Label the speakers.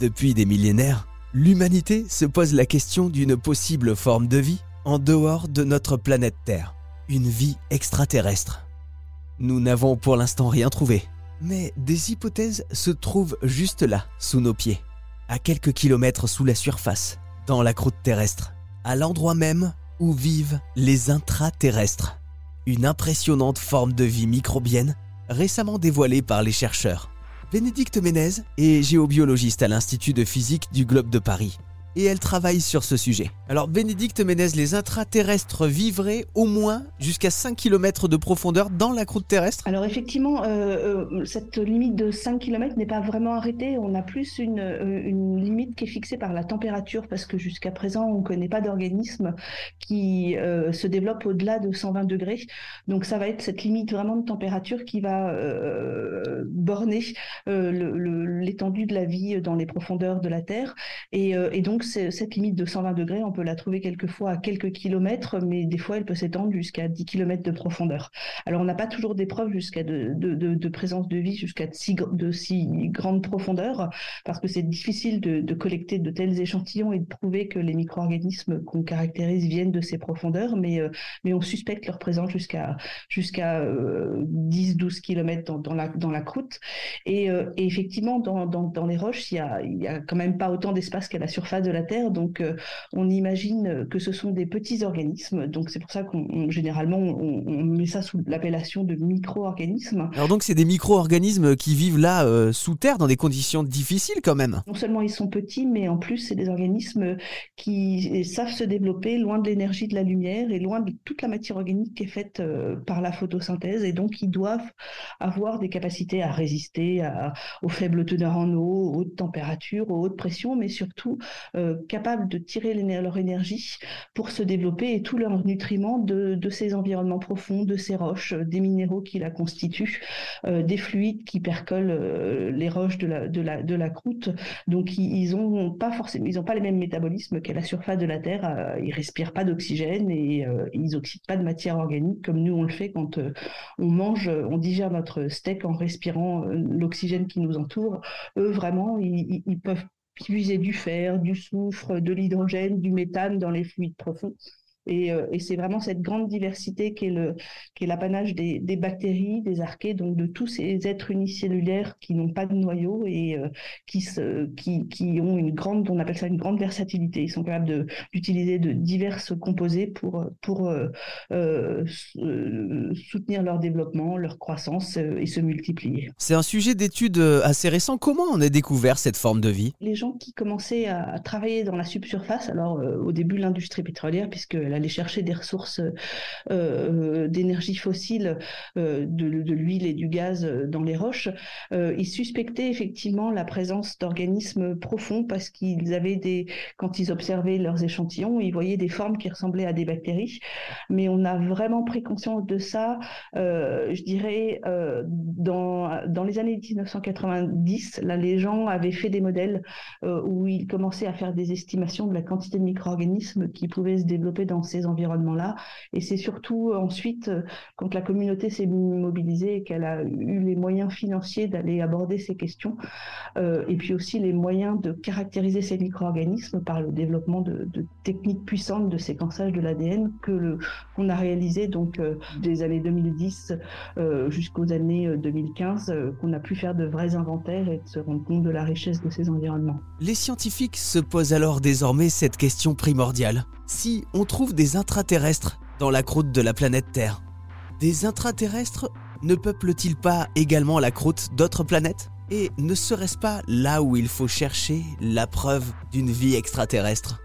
Speaker 1: Depuis des millénaires, l'humanité se pose la question d'une possible forme de vie en dehors de notre planète Terre, une vie extraterrestre. Nous n'avons pour l'instant rien trouvé, mais des hypothèses se trouvent juste là, sous nos pieds, à quelques kilomètres sous la surface, dans la croûte terrestre, à l'endroit même où vivent les intraterrestres, une impressionnante forme de vie microbienne récemment dévoilée par les chercheurs. Bénédicte Ménez est géobiologiste à l'Institut de physique du Globe de Paris et elle travaille sur ce sujet. Alors Bénédicte Ménez, les intraterrestres vivraient au moins jusqu'à 5 km de profondeur dans la croûte terrestre?
Speaker 2: Alors effectivement, euh, euh, cette limite de 5 km n'est pas vraiment arrêtée. On a plus une, euh, une, limite qui est fixée par la température parce que jusqu'à présent, on ne connaît pas d'organisme qui se développe au-delà de 120 degrés. Donc ça va être cette limite vraiment de température qui va borner l'étendue de la vie dans les profondeurs de la Terre. Et, et donc cette limite de 120 degrés, on peut la trouver quelquefois à quelques kilomètres, mais des fois, elle peut s'étendre jusqu'à 10 kilomètres de profondeur. Alors, on n'a pas toujours des preuves jusqu'à de, présence de vie jusqu'à si, de si grande profondeur, parce que c'est difficile de, collecter de tels échantillons et de prouver que les micro-organismes qu'on caractérise viennent de ces profondeurs, mais, euh, on suspecte leur présence jusqu'à jusqu'à 10-12 kilomètres dans la croûte. Et, euh, effectivement, dans, dans, les roches, il y a, il y a quand même pas autant d'espace qu'à la surface de la Terre. Donc, euh, on imagine que ce sont des petits organismes. Donc, c'est pour ça qu'on généralement on, met ça sous l'appellation de micro-organismes.
Speaker 1: Alors donc, c'est des micro-organismes qui vivent là euh, sous terre dans des conditions difficiles quand même.
Speaker 2: Non seulement ils sont petits, mais en plus c'est des organismes qui savent se développer loin de l'énergie de la lumière et loin de toute la matière organique qui est faite par la photosynthèse. Et donc, ils doivent avoir des capacités à résister aux faibles teneurs en eau, aux hautes températures, aux hautes pressions, mais surtout euh, capables de tirer leur énergie pour se développer et tous leurs nutriments de, ces environnements profonds, de ces roches, euh, des minéraux qui la constituent, euh, des fluides qui percolent les roches de la croûte. Donc ils n'ont pas forcément, ils ont pas les mêmes métabolismes qu'à la surface de la Terre. ils respirent pas d'oxygène et ils oxydent pas de matière organique comme nous on le fait quand on mange, on digère notre steak en respirant l'oxygène qui nous entoure. Eux vraiment, ils, ils peuvent puiser du fer, du soufre, de l'hydrogène, du méthane dans les fluides profonds. Euh, et, c'est vraiment cette grande diversité qui est, le, qui est l'apanage des, bactéries, des archées, donc de tous ces êtres unicellulaires qui n'ont pas de noyau et euh, qui, se, qui, qui, ont une grande, on appelle ça une grande versatilité. Ils sont capables d'utiliser de, diverses composés pour, pour euh, soutenir leur développement, leur croissance et se multiplier.
Speaker 1: C'est un sujet d'étude assez récent. Comment on a découvert cette forme de vie?
Speaker 2: Les gens qui commençaient à travailler dans la subsurface, alors au début l'industrie pétrolière, puisque aller chercher des ressources euh, d'énergie fossile, euh, de, l'huile et du gaz dans les roches, euh, ils suspectaient effectivement la présence d'organismes profonds parce qu'ils avaient des, quand ils observaient leurs échantillons, ils voyaient des formes qui ressemblaient à des bactéries. Mais on a vraiment pris conscience de ça, je dirais, dans, dans les années 1990. Là, les gens avaient fait des modèles où ils commençaient à faire des estimations de la quantité de micro-organismes qui pouvaient se développer dans ces environnements-là. Et c'est surtout euh, ensuite, euh, quand la communauté s'est mobilisée et qu'elle a eu les moyens financiers d'aller aborder ces questions, euh, et puis aussi les moyens de caractériser ces micro-organismes par le développement de, techniques puissantes de séquençage de l'ADN que qu'on a réalisé donc des années 2010 jusqu'aux années 2015, qu'on a pu faire de vrais inventaires et de se rendre compte de la richesse de ces environnements.
Speaker 1: Les scientifiques se posent alors désormais cette question primordiale. Si on des intraterrestres dans la croûte de la planète Terre. Des intraterrestres ne peuplent-ils pas également la croûte d'autres planètes? Et ne serait-ce pas là où il faut chercher la preuve d'une vie extraterrestre?